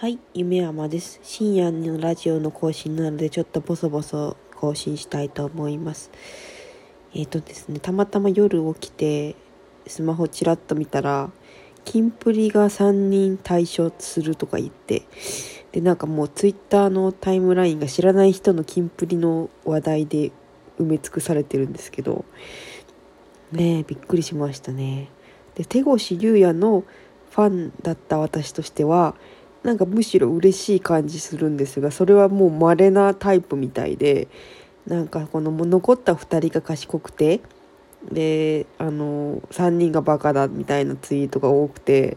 はい、夢山です。深夜のラジオの更新なので、ちょっとボソボソ更新したいと思います。えっ、とですね、たまたま夜起きて、スマホちらっと見たら、キンプリが3人対象するとか言って、で、なんかもうツイッターのタイムラインが知らない人のキンプリの話題で埋め尽くされてるんですけど、ねえ、びっくりしましたね。で、手越優也のファンだった私としては、なんかむしろ嬉しい感じするんですがそれはもう稀なタイプみたいでなんかこの残った2人が賢くてであの3人がバカだみたいなツイートが多くて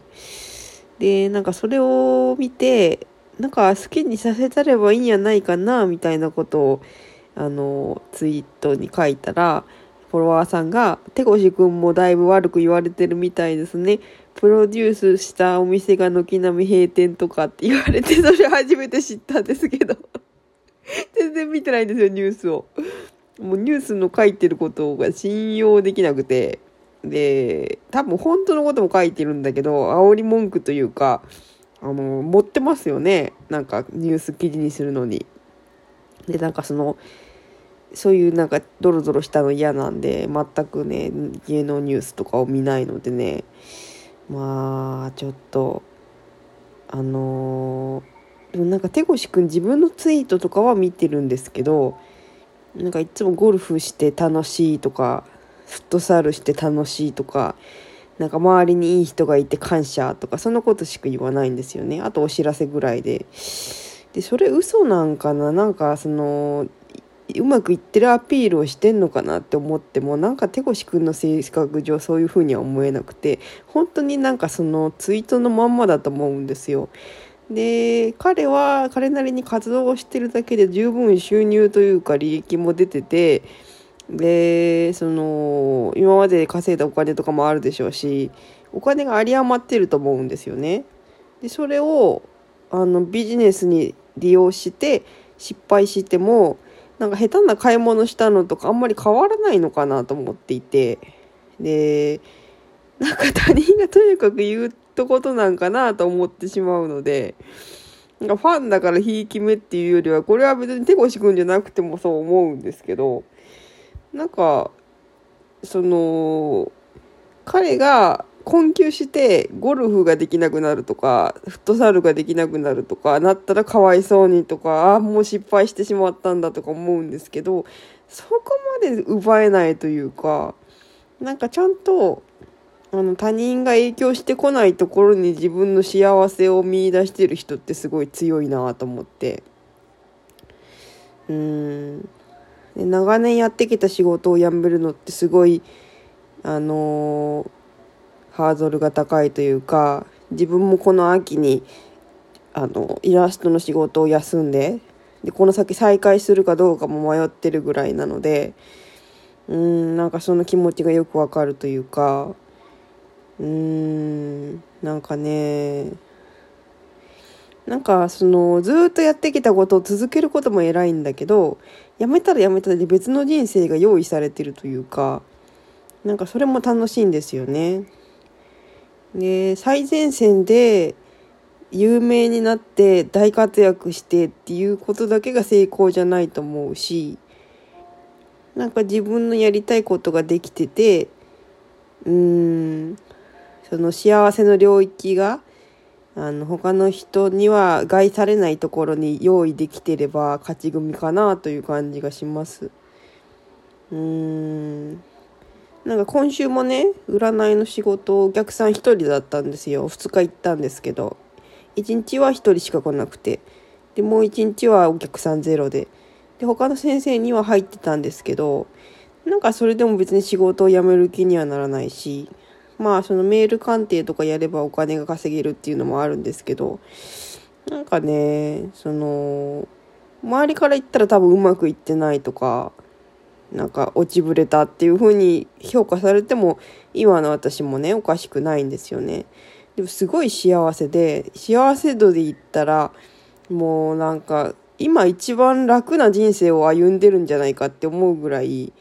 でなんかそれを見てなんか好きにさせたればいいんやないかなみたいなことをあのツイートに書いたらフォロワーさんが「手越くんもだいぶ悪く言われてるみたいですね」プロデュースしたお店が軒並み閉店とかって言われて、それ初めて知ったんですけど。全然見てないんですよ、ニュースを。もうニュースの書いてることが信用できなくて。で、多分本当のことも書いてるんだけど、煽り文句というか、あの、持ってますよね。なんかニュース記事にするのに。で、なんかその、そういうなんかドロドロしたの嫌なんで、全くね、芸能ニュースとかを見ないのでね、まあちょっとあのー、でもなんか手越くん自分のツイートとかは見てるんですけどなんかいつもゴルフして楽しいとかフットサルして楽しいとかなんか周りにいい人がいて感謝とかそのことしか言わないんですよね。あとお知らせぐらいで。でそれ嘘なんかな？なんかそのうまくいってるアピールをしてんのかなって思ってもなんか手越くんの性格上そういうふうには思えなくて本当になんかそのツイートのまんまだと思うんですよ。で彼は彼なりに活動をしてるだけで十分収入というか利益も出ててでその今まで稼いだお金とかもあるでしょうしお金が有り余ってると思うんですよね。でそれをあのビジネスに利用して失敗してもなんか下手な買い物したのとかあんまり変わらないのかなと思っていて。でなんか他人がとにかく言うとことなんかなと思ってしまうのでなんかファンだからひいき目っていうよりはこれは別に手越くんじゃなくてもそう思うんですけどなんかその彼が困窮してゴルフができなくなるとかフットサルができなくなるとかなったらかわいそうにとかああもう失敗してしまったんだとか思うんですけどそこまで奪えないというかなんかちゃんとあの他人が影響してこないところに自分の幸せを見出してる人ってすごい強いなと思って。うん。で長年やってきた仕事を辞めるのってすごいあのーハードルが高いというか自分もこの秋にあのイラストの仕事を休んででこの先再開するかどうかも迷ってるぐらいなのでうんなんかその気持ちがよくわかるというかうんなんかねなんかそのずっとやってきたことを続けることも偉いんだけどやめたらやめたで別の人生が用意されてるというかなんかそれも楽しいんですよね。で最前線で有名になって大活躍してっていうことだけが成功じゃないと思うしなんか自分のやりたいことができててうーんその幸せの領域があの他の人には害されないところに用意できてれば勝ち組かなという感じがします。うーんなんか今週もね占いの仕事お客さん1人だったんですよ。2日行ったんですけど。1日は1人しか来なくて。でもう1日はお客さんゼロで。で他の先生には入ってたんですけどなんかそれでも別に仕事を辞める気にはならないしまあそのメール鑑定とかやればお金が稼げるっていうのもあるんですけどなんかねその周りから言ったら多分うまくいってないとかなんか落ちぶれたっていう風に評価されても今の私もねおかしくないんですよね。でもすごい幸せで幸せ度で言ったらもうなんか今一番楽な人生を歩んでるんじゃないかって思うぐらい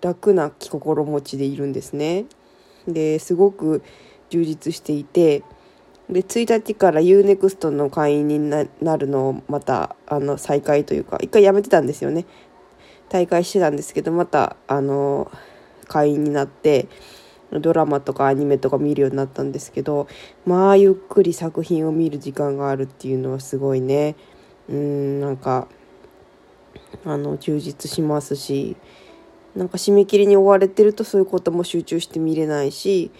楽な心持ちでいるんですね。ですごく充実していてで1日から UNEXT の会員になるのをまたあの再開というか一回やめてたんですよね大会してたんですけどまたあの会員になってドラマとかアニメとか見るようになったんですけどまあゆっくり作品を見る時間があるっていうのはすごいね。うんなんかあの充実しますしなんか締め切りに追われてるとそういうことも集中して見れないし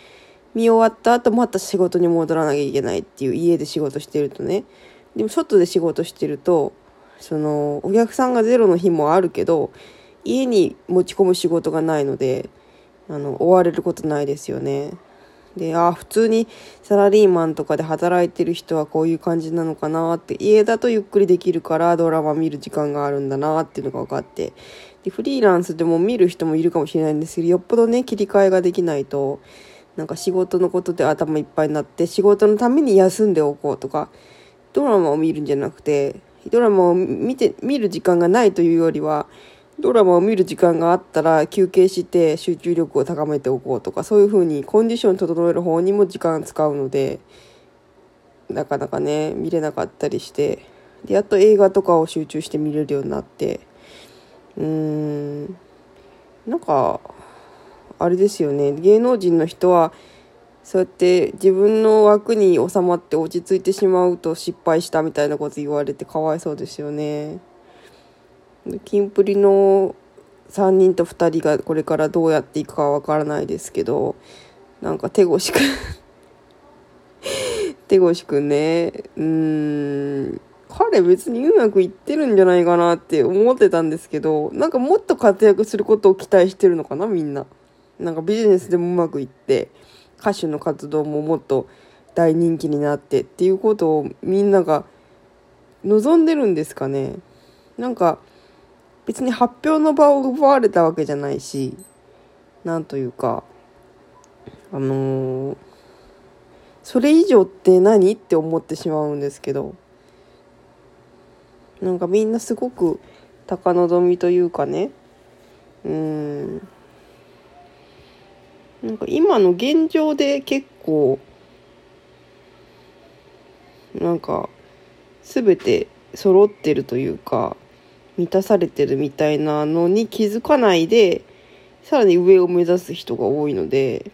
見終わった後また仕事に戻らなきゃいけないっていう家で仕事してるとね。でも外で仕事してるとそのお客さんがゼロの日もあるけど家に持ち込む仕事がないのであの追われることないですよね。であ普通にサラリーマンとかで働いてる人はこういう感じなのかなって家だとゆっくりできるからドラマ見る時間があるんだなっていうのが分かってでフリーランスでも見る人もいるかもしれないんですけどよっぽどね切り替えができないとなんか仕事のことで頭いっぱいになって仕事のために休んでおこうとかドラマを見るんじゃなくてドラマを見て見る時間がないというよりはドラマを見る時間があったら休憩して集中力を高めておこうとかそういう風にコンディション整える方にも時間使うのでなかなかね見れなかったりしてでやっと映画とかを集中して見れるようになってうーんなんかあれですよね。芸能人の人はそうやって自分の枠に収まって落ち着いてしまうと失敗したみたいなこと言われてかわいそうですよね。キンプリの3人と2人がこれからどうやっていくかわからないですけどなんか手越くん 手越くんねうーん彼別にうまくいってるんじゃないかなって思ってたんですけどなんかもっと活躍することを期待してるのかなみんななんかビジネスでもうまくいって歌手の活動ももっと大人気になってっていうことをみんなが望んでるんですかね。なんか別に発表の場を奪われたわけじゃないしなんというかあのー、それ以上って何って思ってしまうんですけどなんかみんなすごく高望みというかね。うん。なんか今の現状で結構なんか全て揃ってるというか満たされてるみたいなのに気づかないでさらに上を目指す人が多いので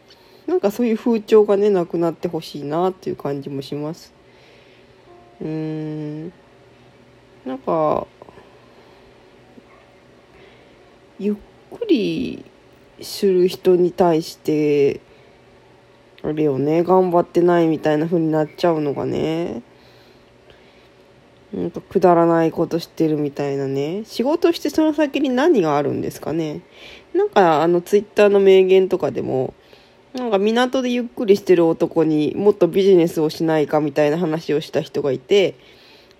なんかそういう風潮がねなくなってほしいなっていう感じもします。うーん。なんかゆっくりする人に対してあれよね頑張ってないみたいな風になっちゃうのがね。なんかくだらないことしてるみたいなね。仕事してその先に何があるんですかね。なんかあのツイッターの名言とかでもなんか港でゆっくりしてる男にもっとビジネスをしないかみたいな話をした人がいて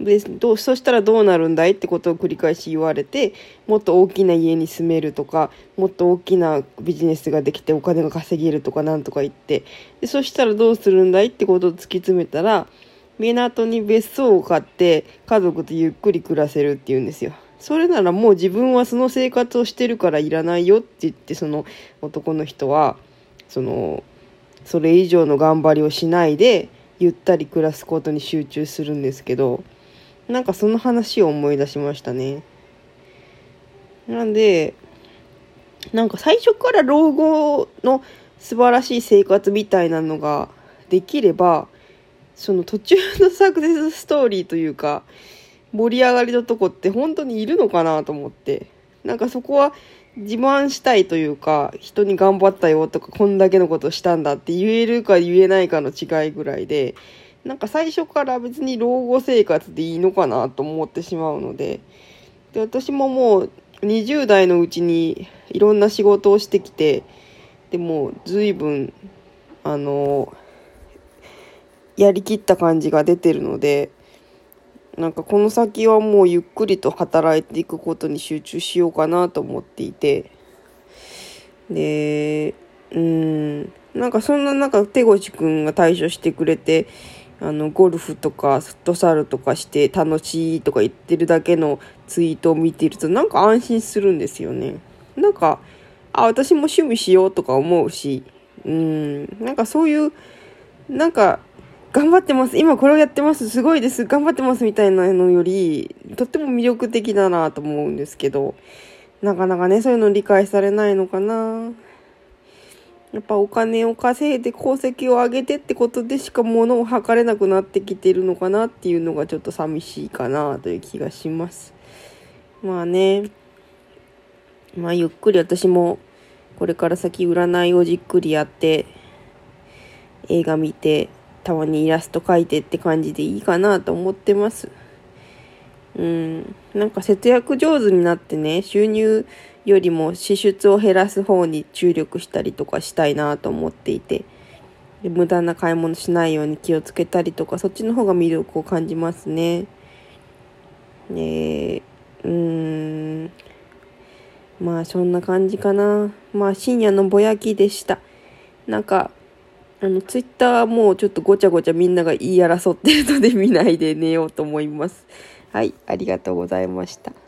でどうそしたらどうなるんだいってことを繰り返し言われてもっと大きな家に住めるとかもっと大きなビジネスができてお金が稼げるとかなんとか言ってでそしたらどうするんだいってことを突き詰めたら港に別荘を買って家族とゆっくり暮らせるって言うんですよ。それならもう自分はその生活をしてるからいらないよって言ってその男の人はそのそれ以上の頑張りをしないでゆったり暮らすことに集中するんですけどなんかその話を思い出しましたね。なんでなんか最初から老後の素晴らしい生活みたいなのができればその途中のサクセスストーリーというか盛り上がりのとこって本当にいるのかなと思ってなんかそこは自慢したいというか人に頑張ったよとかこんだけのことしたんだって言えるか言えないかの違いぐらいでなんか最初から別に老後生活でいいのかなと思ってしまうのでで私ももう20代のうちにいろんな仕事をしてきてでも随分あのやりきった感じが出てるのでなんかこの先はもうゆっくりと働いていくことに集中しようかなと思っていてでうんなんかそんな中手越くんが対処してくれてあのゴルフとかフットサルとかして楽しいとか言ってるだけのツイートを見てるとなんか安心するんですよね。なんかあ私も趣味しようとか思うしうんなんかそういうなんか頑張ってます。今これをやってます。すごいです。頑張ってますみたいなのより、とっても魅力的だなと思うんですけど、なかなかね、そういうの理解されないのかな。やっぱお金を稼いで功績を上げてってことでしか物を測れなくなってきてるのかなっていうのがちょっと寂しいかなという気がします。まあね、まあゆっくり私もこれから先占いをじっくりやって映画見てたまにイラスト描いてって感じでいいかなと思ってます。うん、なんか節約上手になってね、収入よりも支出を減らす方に注力したりとかしたいなと思っていて、無駄な買い物しないように気をつけたりとか、そっちの方が魅力を感じますね。ねうーん。まあそんな感じかな。まあ深夜のぼやきでした。なんか、あの、ツイッターもうちょっとごちゃごちゃみんなが言い争ってるので見ないで寝ようと思います。はい、ありがとうございました。